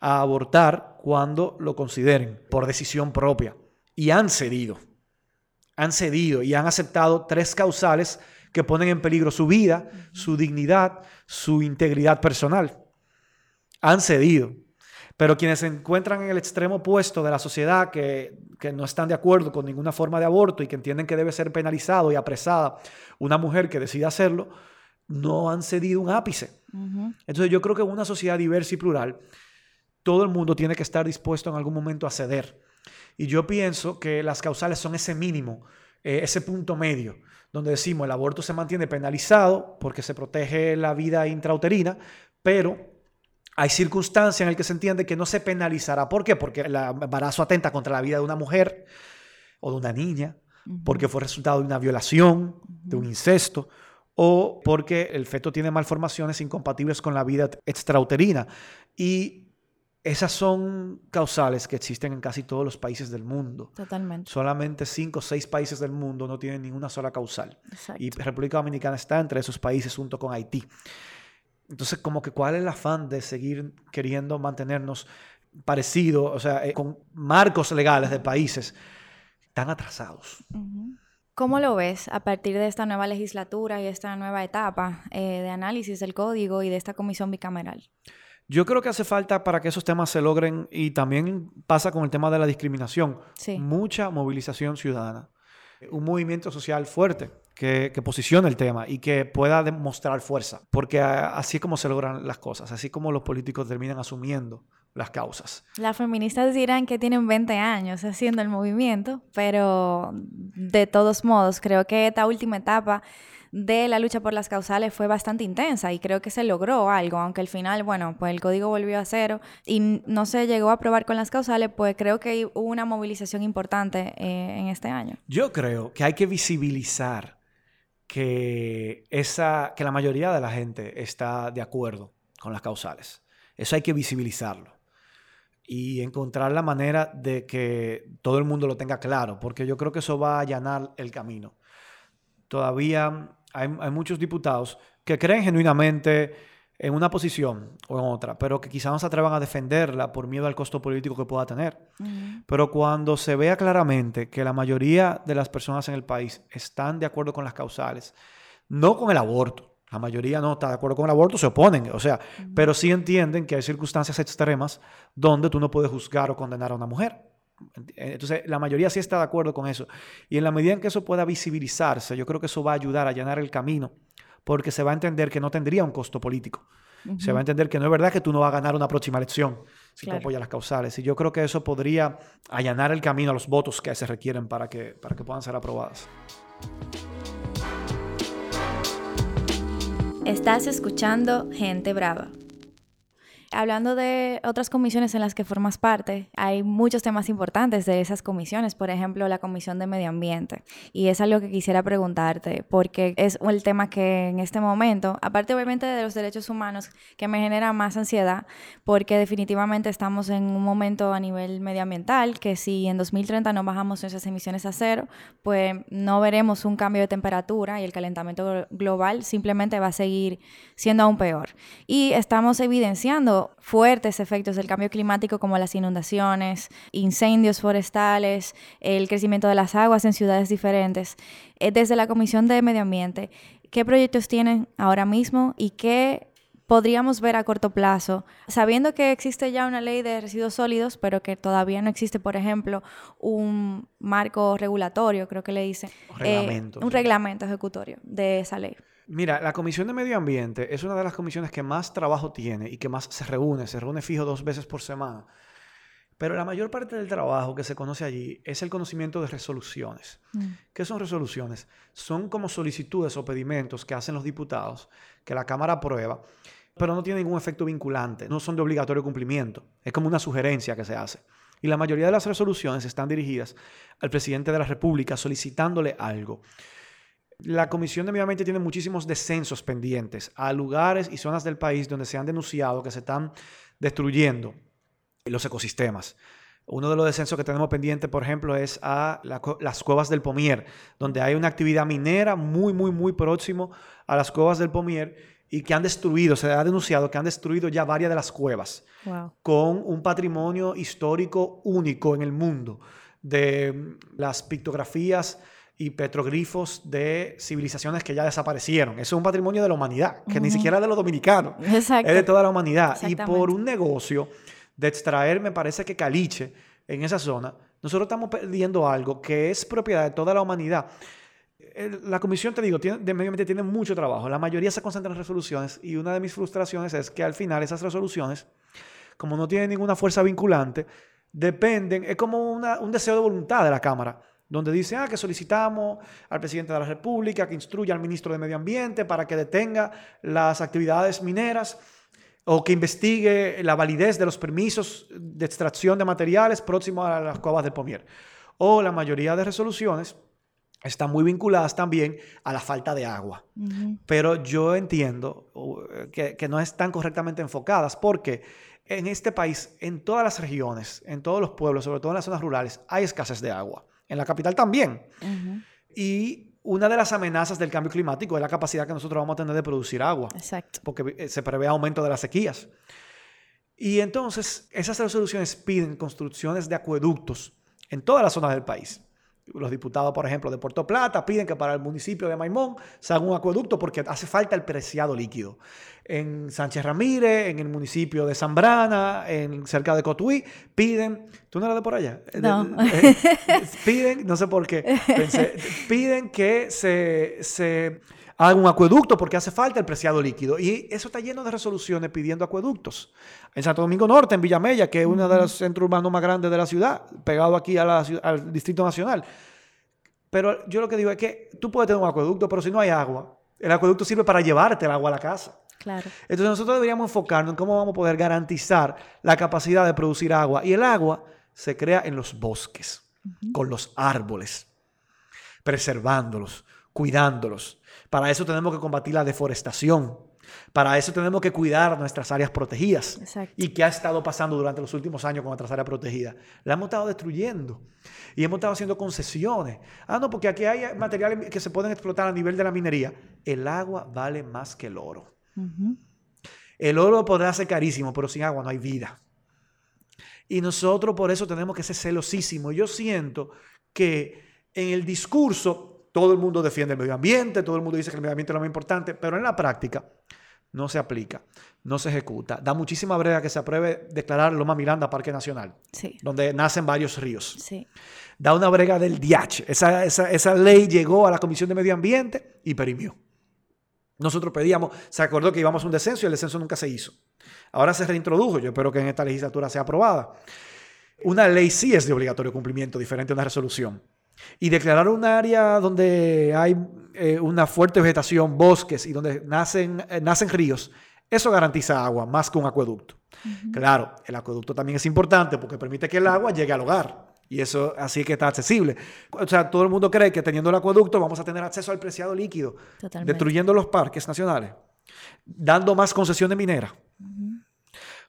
Speaker 1: a abortar cuando lo consideren por decisión propia. Y han cedido. Han cedido y han aceptado tres causales que ponen en peligro su vida, su dignidad, su integridad personal. Han cedido. Pero quienes se encuentran en el extremo opuesto de la sociedad, que, que, no están de acuerdo con ninguna forma de aborto y que entienden que debe ser penalizado y apresada una mujer que decide hacerlo, no han cedido un ápice. Entonces yo creo que en una sociedad diversa y plural, todo el mundo tiene que estar dispuesto en algún momento a ceder. Y yo pienso que las causales son ese mínimo, eh, ese punto medio, donde decimos el aborto se mantiene penalizado porque se protege la vida intrauterina, pero hay circunstancias en las que se entiende que no se penalizará. ¿Por qué? Porque el embarazo atenta contra la vida de una mujer o de una niña, porque fue resultado de una violación, de un incesto, o porque el feto tiene malformaciones incompatibles con la vida extrauterina. Y esas son causales que existen en casi todos los países del mundo.
Speaker 2: Totalmente.
Speaker 1: Solamente cinco o seis países del mundo no tienen ninguna sola causal. Y República Dominicana está entre esos países junto con Haití. Entonces, como que cuál es el afán de seguir queriendo mantenernos parecidos, o sea, eh, con marcos legales de países tan atrasados.
Speaker 2: ¿Cómo lo ves a partir de esta nueva legislatura y esta nueva etapa eh, de análisis del código y de esta comisión bicameral?
Speaker 1: Yo creo que hace falta para que esos temas se logren y también pasa con el tema de la discriminación. Mucha movilización ciudadana. Un movimiento social fuerte que, que, posicione el tema y que pueda demostrar fuerza. Porque así es como se logran las cosas, así como los políticos terminan asumiendo las causas.
Speaker 2: Las feministas dirán que tienen 20 años haciendo el movimiento, pero de todos modos creo que esta última etapa de la lucha por las causales fue bastante intensa y creo que se logró algo, aunque al final, bueno, pues el código volvió a cero y no se llegó a aprobar con las causales, pues creo que hubo una movilización importante eh, en este año.
Speaker 1: Yo creo que hay que visibilizar que, esa, que la mayoría de la gente está de acuerdo con las causales. Eso hay que visibilizarlo y encontrar la manera de que todo el mundo lo tenga claro, porque yo creo que eso va a allanar el camino. Todavía hay, muchos diputados que creen genuinamente en una posición o en otra, pero que quizás no se atrevan a defenderla por miedo al costo político que pueda tener. Pero cuando se vea claramente que la mayoría de las personas en el país están de acuerdo con las causales, no con el aborto, la mayoría no está de acuerdo con el aborto, se oponen, o sea, pero sí entienden que hay circunstancias extremas donde tú no puedes juzgar o condenar a una mujer. Entonces, la mayoría sí está de acuerdo con eso. Y en la medida en que eso pueda visibilizarse, yo creo que eso va a ayudar a allanar el camino, porque se va a entender que no tendría un costo político. Se va a entender que no es verdad que tú no vas a ganar una próxima elección si tú apoyas las causales. Y yo creo que eso podría allanar el camino a los votos que se requieren para que, para que puedan ser aprobadas.
Speaker 2: Estás escuchando Gente Brava hablando de otras comisiones en las que formas parte, hay muchos temas importantes de esas comisiones, por ejemplo, la Comisión de Medio Ambiente. Y es algo que quisiera preguntarte, porque es el tema que en este momento, aparte obviamente de los derechos humanos, que me genera más ansiedad, porque definitivamente estamos en un momento a nivel medioambiental que si en 2030 no bajamos nuestras emisiones a cero, pues no veremos un cambio de temperatura y el calentamiento global simplemente va a seguir siendo aún peor. Y estamos evidenciando fuertes efectos del cambio climático como las inundaciones, incendios forestales, el crecimiento de las aguas en ciudades diferentes. Eh, desde la Comisión de Medio Ambiente, ¿qué proyectos tienen ahora mismo y qué podríamos ver a corto plazo, sabiendo que existe ya una ley de residuos sólidos, pero que todavía no existe, por ejemplo, un marco regulatorio, creo que le dicen, eh, un reglamento ejecutorio de esa ley.
Speaker 1: Mira, la Comisión de Medio Ambiente es una de las comisiones que más trabajo tiene y que más se reúne, se reúne fijo dos veces por semana. Pero la mayor parte del trabajo que se conoce allí es el conocimiento de resoluciones. Mm. ¿Qué son resoluciones? Son como solicitudes o pedimentos que hacen los diputados, que la Cámara aprueba, pero no tienen ningún efecto vinculante, no son de obligatorio cumplimiento. Es como una sugerencia que se hace. Y la mayoría de las resoluciones están dirigidas al presidente de la República solicitándole algo. La Comisión de Medio Ambiente tiene muchísimos descensos pendientes a lugares y zonas del país donde se han denunciado que se están destruyendo los ecosistemas. Uno de los descensos que tenemos pendiente, por ejemplo, es a las cuevas del Pomier, donde hay una actividad minera muy, muy, muy próximo a las cuevas del Pomier y que han destruido, se ha denunciado que han destruido ya varias de las cuevas, con un patrimonio histórico único en el mundo, de las pictografías y petroglifos de civilizaciones que ya desaparecieron. Eso es un patrimonio de la humanidad, que ni siquiera es de los dominicanos, es de toda la humanidad. Y por un negocio de extraer, me parece que caliche en esa zona, nosotros estamos perdiendo algo que es propiedad de toda la humanidad. La comisión, te digo, tiene, de medio ambiente tiene mucho trabajo. La mayoría se concentra en resoluciones y una de mis frustraciones es que al final esas resoluciones, como no tienen ninguna fuerza vinculante, dependen, es como un deseo de voluntad de la Cámara donde dice ah, que solicitamos al presidente de la República que instruya al ministro de Medio Ambiente para que detenga las actividades mineras o que investigue la validez de los permisos de extracción de materiales próximos a las cuevas del Pomier. O la mayoría de resoluciones están muy vinculadas también a la falta de agua. Pero yo entiendo que, que no están correctamente enfocadas porque en este país, en todas las regiones, en todos los pueblos, sobre todo en las zonas rurales, hay escasez de agua en la capital también. Y una de las amenazas del cambio climático es la capacidad que nosotros vamos a tener de producir agua.
Speaker 2: Exacto.
Speaker 1: Porque eh, se prevé aumento de las sequías. Y entonces esas resoluciones piden construcciones de acueductos en todas las zonas del país. Los diputados, por ejemplo, de Puerto Plata piden que para el municipio de Maimón se haga un acueducto porque hace falta el preciado líquido. En Sánchez Ramírez, en el municipio de Zambrana, en, cerca de Cotuí, piden... ¿Tú no eras de por allá?
Speaker 2: No.
Speaker 1: Eh, *laughs* piden, no sé por qué, *laughs* piden que se, se haga un acueducto porque hace falta el preciado líquido. Y eso está lleno de resoluciones pidiendo acueductos. En Santo Domingo Norte, en Villamella, que es uno de los centros urbanos más grandes de la ciudad, pegado aquí al Distrito Nacional. Pero yo lo que digo es que tú puedes tener un acueducto, pero si no hay agua, el acueducto sirve para llevarte el agua a la casa.
Speaker 2: Claro.
Speaker 1: Entonces nosotros deberíamos enfocarnos en cómo vamos a poder garantizar la capacidad de producir agua. Y el agua se crea en los bosques, con los árboles, preservándolos, cuidándolos. Para eso tenemos que combatir la deforestación. Para eso tenemos que cuidar nuestras áreas protegidas. ¿Y qué ha estado pasando durante los últimos años con nuestras áreas protegidas? La hemos estado destruyendo y hemos estado haciendo concesiones. Ah, no, porque aquí hay materiales que se pueden explotar a nivel de la minería. El agua vale más que el oro. El oro podrá ser carísimo, pero sin agua no hay vida. Y nosotros por eso tenemos que ser celosísimos. Yo siento que en el discurso todo el mundo defiende el medio ambiente, todo el mundo dice que el medio ambiente es lo más importante, pero en la práctica no se aplica, no se ejecuta. Da muchísima brega que se apruebe declarar Loma Miranda Parque Nacional, donde nacen varios ríos. Da una brega del DIACH. Esa, esa, ley llegó a la Comisión de Medio Ambiente y perimió. Nosotros pedíamos, se acordó que íbamos a un descenso y el descenso nunca se hizo. Ahora se reintrodujo, yo espero que en esta legislatura sea aprobada. Una ley sí es de obligatorio cumplimiento, diferente a una resolución. Y declarar un área donde hay eh, una fuerte vegetación, bosques y donde nacen, eh, nacen ríos, eso garantiza agua más que un acueducto. Claro, el acueducto también es importante porque permite que el agua llegue al hogar. Y eso así que está accesible. O sea, todo el mundo cree que teniendo el acueducto vamos a tener acceso al preciado líquido, destruyendo los parques nacionales, dando más concesiones mineras.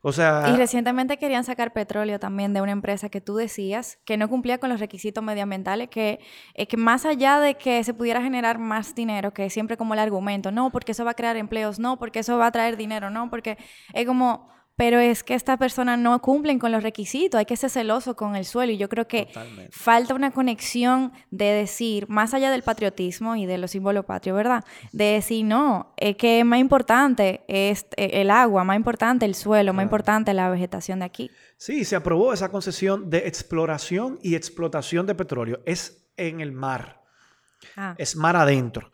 Speaker 1: O sea...
Speaker 2: Y recientemente querían sacar petróleo también de una empresa que tú decías que no cumplía con los requisitos medioambientales, que, eh, que más allá de que se pudiera generar más dinero, que siempre como el argumento, no, porque eso va a crear empleos, no, porque eso va a traer dinero, no, porque es como pero es que estas personas no cumplen con los requisitos, hay que ser celoso con el suelo y yo creo que falta una conexión de decir, más allá del patriotismo y de los símbolos patrios, ¿verdad? De decir, no, es que más importante es eh, el agua, más importante el suelo, más importante la vegetación de aquí.
Speaker 1: Sí, se aprobó esa concesión de exploración y explotación de petróleo. Es en el mar, ah. es mar adentro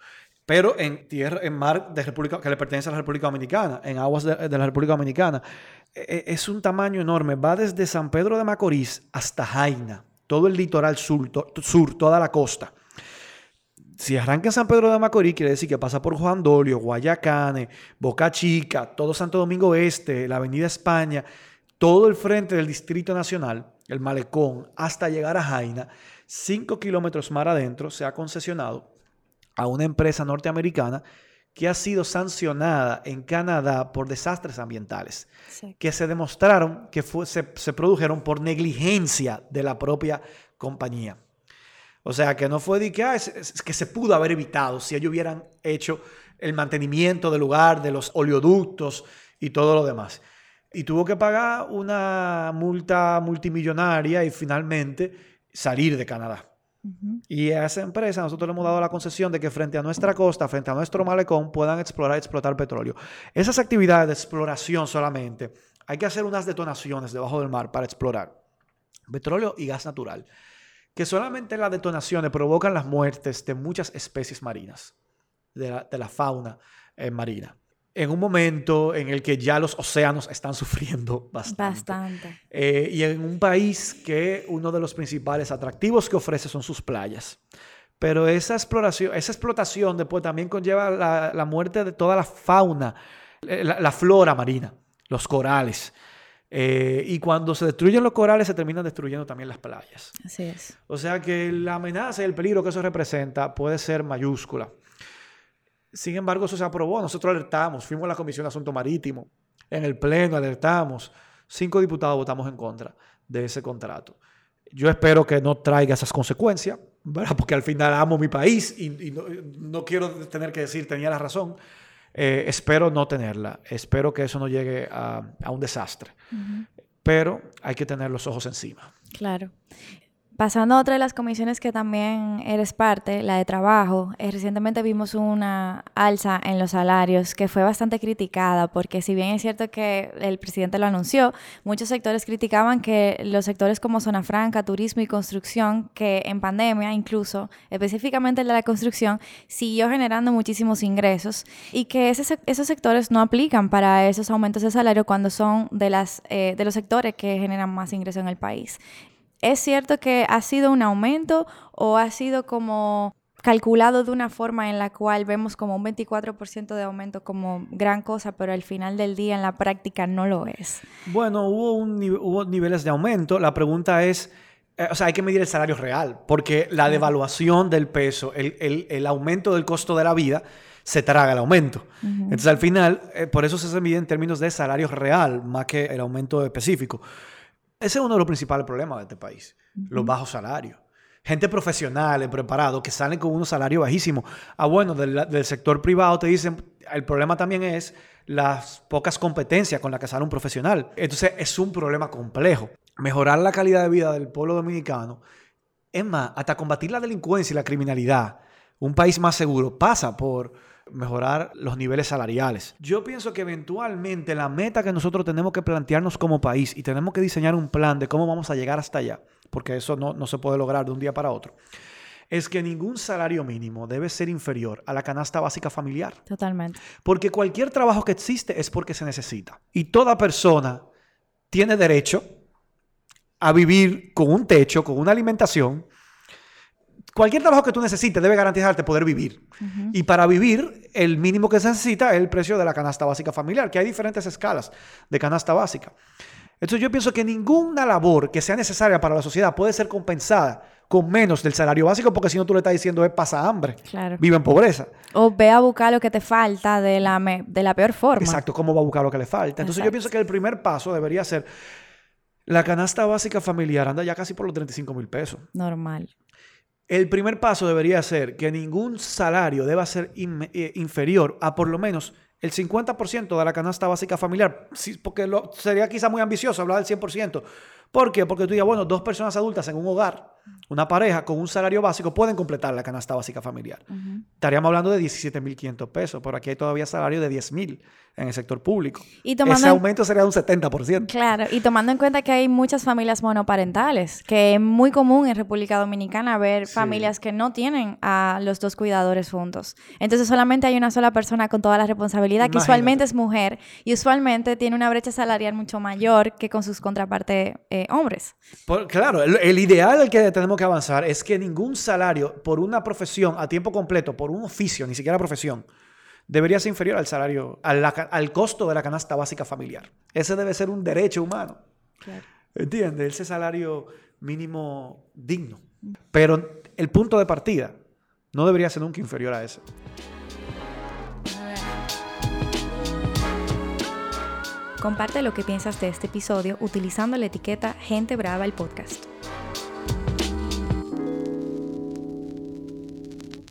Speaker 1: pero en tierra, en mar de República, que le pertenece a la República Dominicana, en aguas de, la República Dominicana. E, e, es un tamaño enorme, va desde San Pedro de Macorís hasta Jaina, todo el litoral sur, sur toda la costa. Si arranca en San Pedro de Macorís, quiere decir que pasa por Juan Dolio, Guayacane, Boca Chica, todo Santo Domingo Este, la Avenida España, todo el frente del Distrito Nacional, el Malecón, hasta llegar a Jaina, cinco kilómetros mar adentro, se ha concesionado a una empresa norteamericana que ha sido sancionada en Canadá por desastres ambientales, que se demostraron que se, produjeron por negligencia de la propia compañía. O sea, que no fue de que, ah, que se pudo haber evitado si ellos hubieran hecho el mantenimiento del lugar, de los oleoductos y todo lo demás. Y tuvo que pagar una multa multimillonaria y finalmente salir de Canadá. Y a esa empresa nosotros le hemos dado la concesión de que frente a nuestra costa, frente a nuestro malecón, puedan explorar y explotar petróleo. Esas actividades de exploración solamente hay que hacer unas detonaciones debajo del mar para explorar petróleo y gas natural, que solamente las detonaciones provocan las muertes de muchas especies marinas, de la, fauna eh, marina. En un momento en el que ya los océanos están sufriendo *laughs* bastante.
Speaker 2: Bastante.
Speaker 1: Eh, y en un país que uno de los principales atractivos que ofrece son sus playas. Pero esa exploración, esa explotación después también conlleva la, muerte de toda la fauna, eh, la flora marina los corales. Eh, y cuando se destruyen los corales, se terminan destruyendo también las playas.
Speaker 2: Así es.
Speaker 1: O sea que la amenaza y el peligro que eso representa puede ser mayúscula. Sin embargo, eso se aprobó. Nosotros alertamos, fuimos a la Comisión de Asunto Marítimo. En el Pleno alertamos. Cinco diputados votamos en contra de ese contrato. Yo espero que no traiga esas consecuencias, porque al final amo mi país y, no, no, quiero tener que decir tenía la razón. Eh, espero no tenerla. Espero que eso no llegue a, un desastre. Pero hay que tener los ojos encima.
Speaker 2: Claro. Pasando a otra de las comisiones que también eres parte, la de trabajo, eh, recientemente vimos una alza en los salarios que fue bastante criticada porque si bien es cierto que el presidente lo anunció, muchos sectores criticaban que los sectores como zona franca, turismo y construcción, que en pandemia incluso, específicamente el de la construcción, siguió generando muchísimos ingresos y que esos sectores no aplican para esos aumentos de salario cuando son de, las, eh, de los sectores que generan más ingresos en el país. ¿Es cierto que ha sido un aumento o ha sido como calculado de una forma en la cual vemos como un 24% de aumento como gran cosa, pero al final del día en la práctica no lo es?
Speaker 1: Bueno, hubo, un, hubo niveles de aumento. La pregunta es, eh, o sea, hay que medir el salario real, porque la devaluación del peso, el, aumento del costo de la vida, se traga el aumento. Entonces, al final, eh, por eso se mide en términos de salario real, más que el aumento específico. Ese es uno de los principales problemas de este país, los bajos salarios. Gente profesional, preparado, que salen con unos salarios bajísimos. Ah, bueno, del, sector privado te dicen, el problema también es las pocas competencias con las que sale un profesional. Entonces es un problema complejo. Mejorar la calidad de vida del pueblo dominicano, es más, hasta combatir la delincuencia y la criminalidad, un país más seguro, pasa por mejorar los niveles salariales. Yo pienso que eventualmente la meta que nosotros tenemos que plantearnos como país y tenemos que diseñar un plan de cómo vamos a llegar hasta allá, porque eso no, no se puede lograr de un día para otro, es que ningún salario mínimo debe ser inferior a la canasta básica familiar.
Speaker 2: Totalmente.
Speaker 1: Porque cualquier trabajo que existe es porque se necesita. Y toda persona tiene derecho a vivir con un techo, con una alimentación, cualquier trabajo que tú necesites debe garantizarte poder vivir. Y para vivir, el mínimo que se necesita es el precio de la canasta básica familiar, que hay diferentes escalas de canasta básica. Entonces yo pienso que ninguna labor que sea necesaria para la sociedad puede ser compensada con menos del salario básico, porque si no tú le estás diciendo es pasa hambre, vive en pobreza.
Speaker 2: O ve a buscar lo que te falta de la, de la peor forma.
Speaker 1: Exacto, cómo va a buscar lo que le falta. Entonces yo pienso que el primer paso debería ser, la canasta básica familiar anda ya casi por los 35 mil pesos.
Speaker 2: Normal.
Speaker 1: El primer paso debería ser que ningún salario deba ser eh, inferior a por lo menos el 50% de la canasta básica familiar, porque sería quizá muy ambicioso hablar del 100%. ¿Por qué? Porque tú digas, bueno, dos personas adultas en un hogar una pareja con un salario básico pueden completar la canasta básica familiar. Estaríamos hablando de 17.500 pesos, pero aquí hay todavía salario de 10.000 en el sector público. Y Ese aumento sería de un 70%.
Speaker 2: Claro, y tomando en cuenta que hay muchas familias monoparentales, que es muy común en República Dominicana ver familias que no tienen a los dos cuidadores juntos. Entonces solamente hay una sola persona con toda la responsabilidad, que usualmente es mujer, y usualmente tiene una brecha salarial mucho mayor que con sus contrapartes eh, hombres.
Speaker 1: claro, el, el ideal el que tenemos que avanzar es que ningún salario por una profesión a tiempo completo, por un oficio, ni siquiera profesión, debería ser inferior al salario, al, costo de la canasta básica familiar. Ese debe ser un derecho humano. Claro. ¿Entiendes? Ese salario mínimo digno. Pero el punto de partida no debería ser nunca inferior a ese.
Speaker 2: Comparte lo que piensas de este episodio utilizando la etiqueta Gente Brava el Podcast.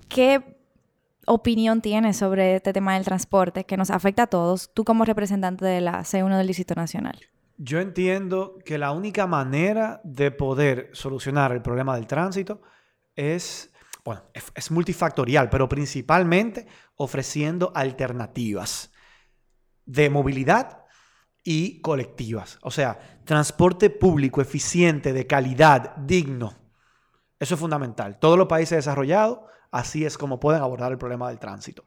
Speaker 2: ¿Qué opinión tienes sobre este tema del transporte que nos afecta a todos, tú como representante de la C1 del Distrito Nacional?
Speaker 1: Yo entiendo que la única manera de poder solucionar el problema del tránsito es, bueno, es, multifactorial, pero principalmente ofreciendo alternativas de movilidad y colectivas. O sea, transporte público eficiente, de calidad, digno. Eso es fundamental. Todos los países desarrollados, así es como pueden abordar el problema del tránsito.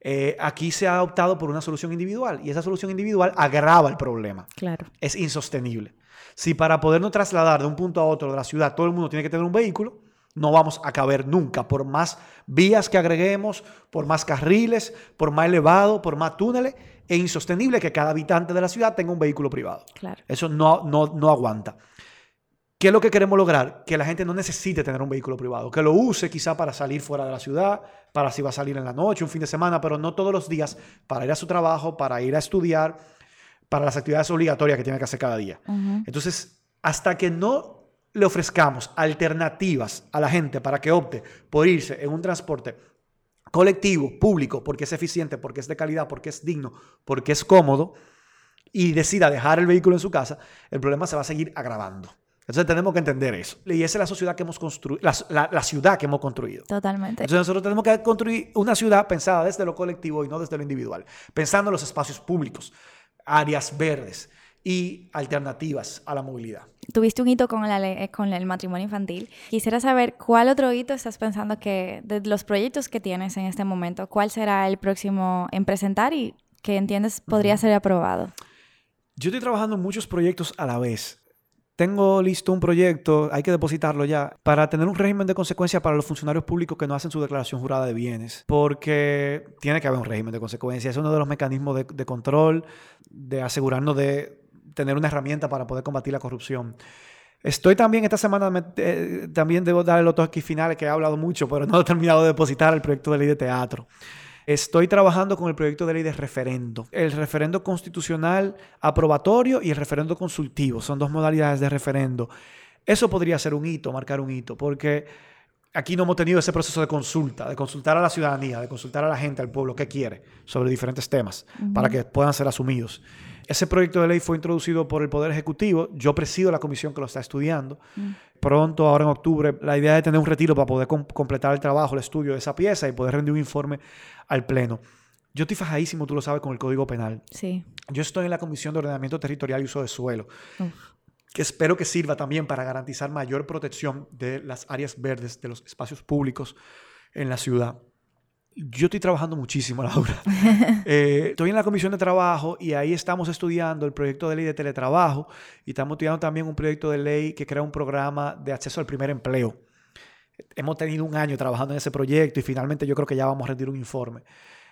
Speaker 1: Eh, aquí se ha optado por una solución individual y esa solución individual agrava el problema.
Speaker 2: Claro.
Speaker 1: Es insostenible. Si para podernos trasladar de un punto a otro de la ciudad todo el mundo tiene que tener un vehículo, no vamos a caber nunca, por más vías que agreguemos, por más carriles, por más elevado, por más túneles, es insostenible que cada habitante de la ciudad tenga un vehículo privado.
Speaker 2: Claro.
Speaker 1: Eso no, no, no aguanta. ¿Qué es lo que queremos lograr? Que la gente no necesite tener un vehículo privado, que lo use quizá para salir fuera de la ciudad, para si va a salir en la noche, un fin de semana, pero no todos los días, para ir a su trabajo, para ir a estudiar, para las actividades obligatorias que tiene que hacer cada día. Entonces, hasta que no le ofrezcamos alternativas a la gente para que opte por irse en un transporte colectivo, público, porque es eficiente, porque es de calidad, porque es digno, porque es cómodo, y decida dejar el vehículo en su casa, el problema se va a seguir agravando. Entonces tenemos que entender eso. Y esa es la sociedad que hemos construido, la, la, ciudad que hemos construido.
Speaker 2: Totalmente.
Speaker 1: Entonces nosotros tenemos que construir una ciudad pensada desde lo colectivo y no desde lo individual. Pensando en los espacios públicos, áreas verdes, y alternativas a la movilidad.
Speaker 2: Tuviste un hito con, eh, con el matrimonio infantil. Quisiera saber cuál otro hito estás pensando que, de los proyectos que tienes en este momento, cuál será el próximo en presentar y que entiendes podría ser aprobado.
Speaker 1: Yo estoy trabajando en muchos proyectos a la vez. Tengo listo un proyecto, hay que depositarlo ya, para tener un régimen de consecuencia para los funcionarios públicos que no hacen su declaración jurada de bienes. Porque tiene que haber un régimen de consecuencia. Es uno de los mecanismos de, control, de asegurarnos de tener una herramienta para poder combatir la corrupción. Estoy también, esta semana, eh, también debo dar el otro aquí final que he hablado mucho, pero no he terminado de depositar el proyecto de ley de teatro. Estoy trabajando con el proyecto de ley de referendo. El referendo constitucional aprobatorio y el referendo consultivo. Son dos modalidades de referendo. Eso podría ser un hito, marcar un hito, porque aquí no hemos tenido ese proceso de consulta, de consultar a la ciudadanía, de consultar a la gente, al pueblo, qué quiere sobre diferentes temas, para que puedan ser asumidos. Ese proyecto de ley fue introducido por el Poder Ejecutivo. Yo presido la comisión que lo está estudiando. Mm. Pronto, ahora en octubre, la idea es tener un retiro para poder completar el trabajo, el estudio de esa pieza y poder rendir un informe al Pleno. Yo estoy fajadísimo, tú lo sabes, con el Código Penal.
Speaker 2: Sí.
Speaker 1: Yo estoy en la Comisión de Ordenamiento Territorial y Uso de Suelo, que espero que sirva también para garantizar mayor protección de las áreas verdes, de los espacios públicos en la ciudad. Yo estoy trabajando muchísimo, *laughs* Laura. *laughs* eh, estoy en la comisión de trabajo y ahí estamos estudiando el proyecto de ley de teletrabajo y estamos estudiando también un proyecto de ley que crea un programa de acceso al primer empleo. Hemos tenido un año trabajando en ese proyecto y finalmente yo creo que ya vamos a rendir un informe.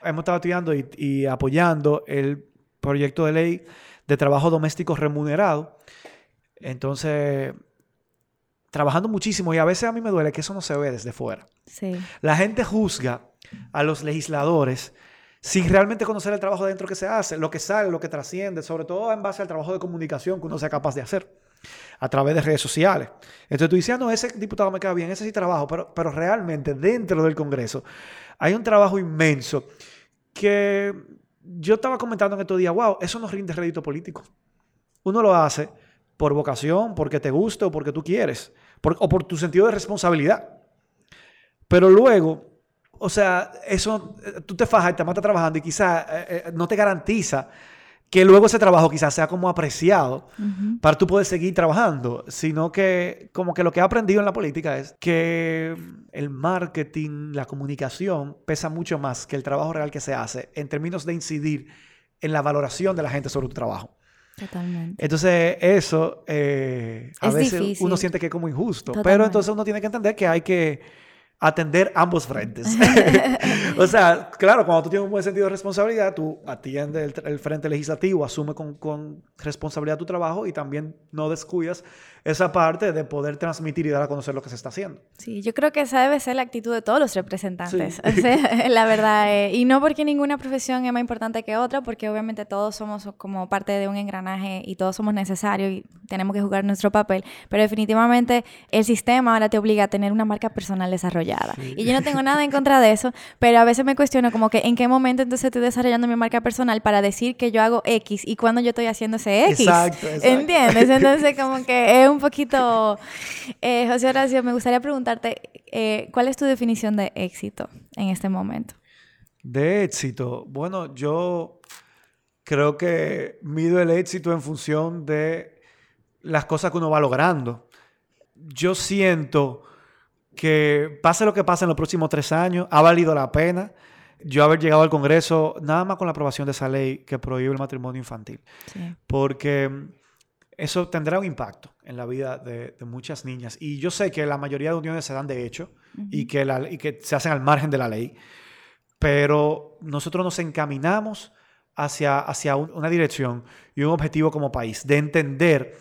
Speaker 1: Hemos estado estudiando y, apoyando el proyecto de ley de trabajo doméstico remunerado. Entonces, trabajando muchísimo y a veces a mí me duele que eso no se ve desde fuera.
Speaker 2: Sí.
Speaker 1: La gente juzga a los legisladores sin realmente conocer el trabajo dentro que se hace, lo que sale, lo que trasciende, sobre todo en base al trabajo de comunicación que uno sea capaz de hacer a través de redes sociales. Entonces tú dices, ah, no, ese diputado me queda bien, ese sí trabajo, pero, pero realmente dentro del Congreso hay un trabajo inmenso que yo estaba comentando en estos días, wow, eso no rinde rédito político. Uno lo hace por vocación, porque te gusta o porque tú quieres, o por tu sentido de responsabilidad. Pero luego o sea, eso, eh, tú te fajas y te matas trabajando y quizás eh, eh, no te garantiza que luego ese trabajo quizás sea como apreciado para tú poder seguir trabajando, sino que como que lo que he aprendido en la política es que el marketing, la comunicación pesa mucho más que el trabajo real que se hace en términos de incidir en la valoración de la gente sobre tu trabajo.
Speaker 2: Totalmente.
Speaker 1: Entonces, eso a veces uno siente que es como injusto, pero entonces uno tiene que entender que hay que atender ambos frentes. *laughs* *laughs* o sea, claro, cuando tú tienes un buen sentido de responsabilidad, tú atiendes el, frente legislativo, asume con, con, responsabilidad tu trabajo y también no descuidas esa parte de poder transmitir y dar a conocer lo que se está haciendo.
Speaker 2: Sí, yo creo que esa debe ser la actitud de todos los representantes, *laughs* *laughs* la verdad. Eh, y no porque ninguna profesión es más importante que otra, porque obviamente todos somos como parte de un engranaje y todos somos necesarios y tenemos que jugar nuestro papel, pero definitivamente el sistema ahora te obliga a tener una marca personal desarrollada. Y yo no tengo nada en contra de eso, pero a veces me cuestiono como que en qué momento entonces estoy desarrollando mi marca personal para decir que yo hago X y cuando yo estoy haciendo ese X.
Speaker 1: Exacto, exacto.
Speaker 2: ¿Entiendes? Entonces como que es un poquito... Eh, José Horacio, me gustaría preguntarte, eh, ¿cuál es tu definición de éxito en este momento?
Speaker 1: De éxito. Bueno, yo creo que mido el éxito en función de las cosas que uno va logrando. Yo siento que pase lo que pase en los próximos tres años, ha valido la pena yo haber llegado al Congreso nada más con la aprobación de esa ley que prohíbe el matrimonio infantil. Porque eso tendrá un impacto en la vida de, muchas niñas. Y yo sé que la mayoría de uniones se dan de hecho y, que la, y que se hacen al margen de la ley, pero nosotros nos encaminamos hacia, hacia una dirección y un objetivo como país, de entender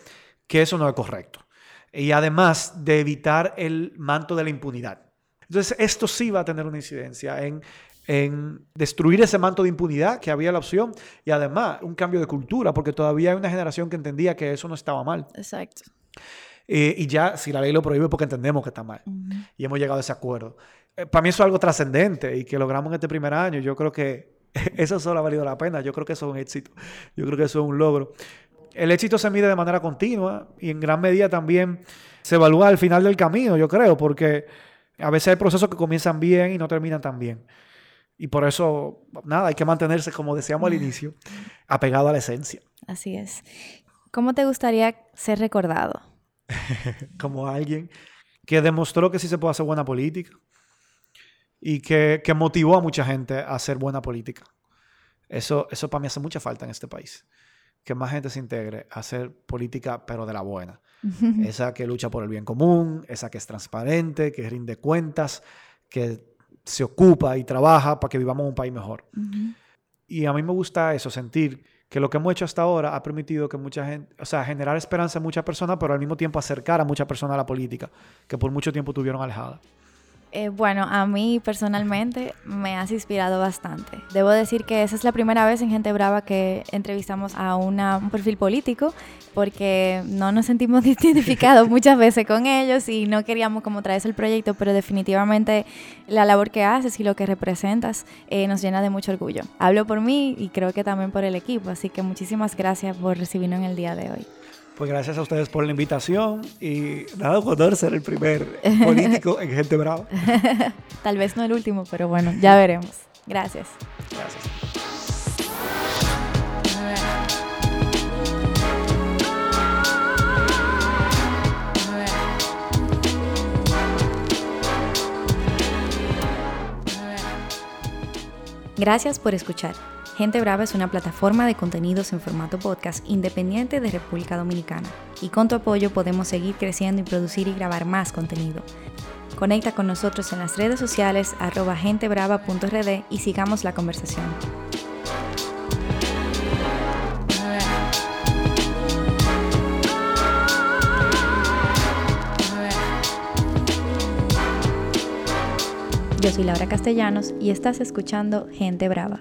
Speaker 1: que eso no es correcto. Y además de evitar el manto de la impunidad. Entonces, esto sí va a tener una incidencia en en destruir ese manto de impunidad que había la opción y además un cambio de cultura, porque todavía hay una generación que entendía que eso no estaba mal.
Speaker 2: Exacto.
Speaker 1: Eh, y ya, si la ley lo prohíbe, porque entendemos que está mal. Y hemos llegado a ese acuerdo. Eh, para mí eso es algo trascendente y que logramos en este primer año. Yo creo que *laughs* eso solo ha valido la pena. Yo creo que eso es un éxito. Yo creo que eso es un logro. El éxito se mide de manera continua y en gran medida también se evalúa al final del camino, yo creo, porque a veces hay procesos que comienzan bien y no terminan tan bien. Y por eso, nada, hay que mantenerse, como decíamos al inicio, apegado a la esencia.
Speaker 2: Así es. ¿Cómo te gustaría ser recordado? *laughs*
Speaker 1: como alguien que demostró que sí se puede hacer buena política y que, que, motivó a mucha gente a hacer buena política. Eso, eso para mí hace mucha falta en este país. Que más gente se integre a hacer política, pero de la buena. esa que lucha por el bien común, esa que es transparente, que rinde cuentas, que se ocupa y trabaja para que vivamos un país mejor. Y a mí me gusta eso, sentir que lo que hemos hecho hasta ahora ha permitido que mucha gente, o sea, generar esperanza en muchas personas, pero al mismo tiempo acercar a muchas personas a la política, que por mucho tiempo tuvieron alejadas.
Speaker 2: Eh, bueno, a mí personalmente me has inspirado bastante. Debo decir que esa es la primera vez en Gente Brava que entrevistamos a un perfil político porque no nos sentimos *laughs* identificados muchas veces con ellos y no queríamos como traerse el proyecto, pero definitivamente la labor que haces y lo que representas eh, nos llena de mucho orgullo. Hablo por mí y creo que también por el equipo, así que muchísimas gracias por recibirnos en el día de hoy.
Speaker 1: Pues gracias a ustedes por la invitación y nada, honor ser el primer político en Gente Brava. *laughs*
Speaker 2: Tal vez no el último, pero bueno, ya veremos. Gracias.
Speaker 1: Gracias.
Speaker 2: Gracias por escuchar. Gente Brava es una plataforma de contenidos en formato podcast independiente de República Dominicana y con tu apoyo podemos seguir creciendo y producir y grabar más contenido. Conecta con nosotros en las redes sociales arroba gentebrava.rd y sigamos la conversación. Yo soy Laura Castellanos y estás escuchando Gente Brava.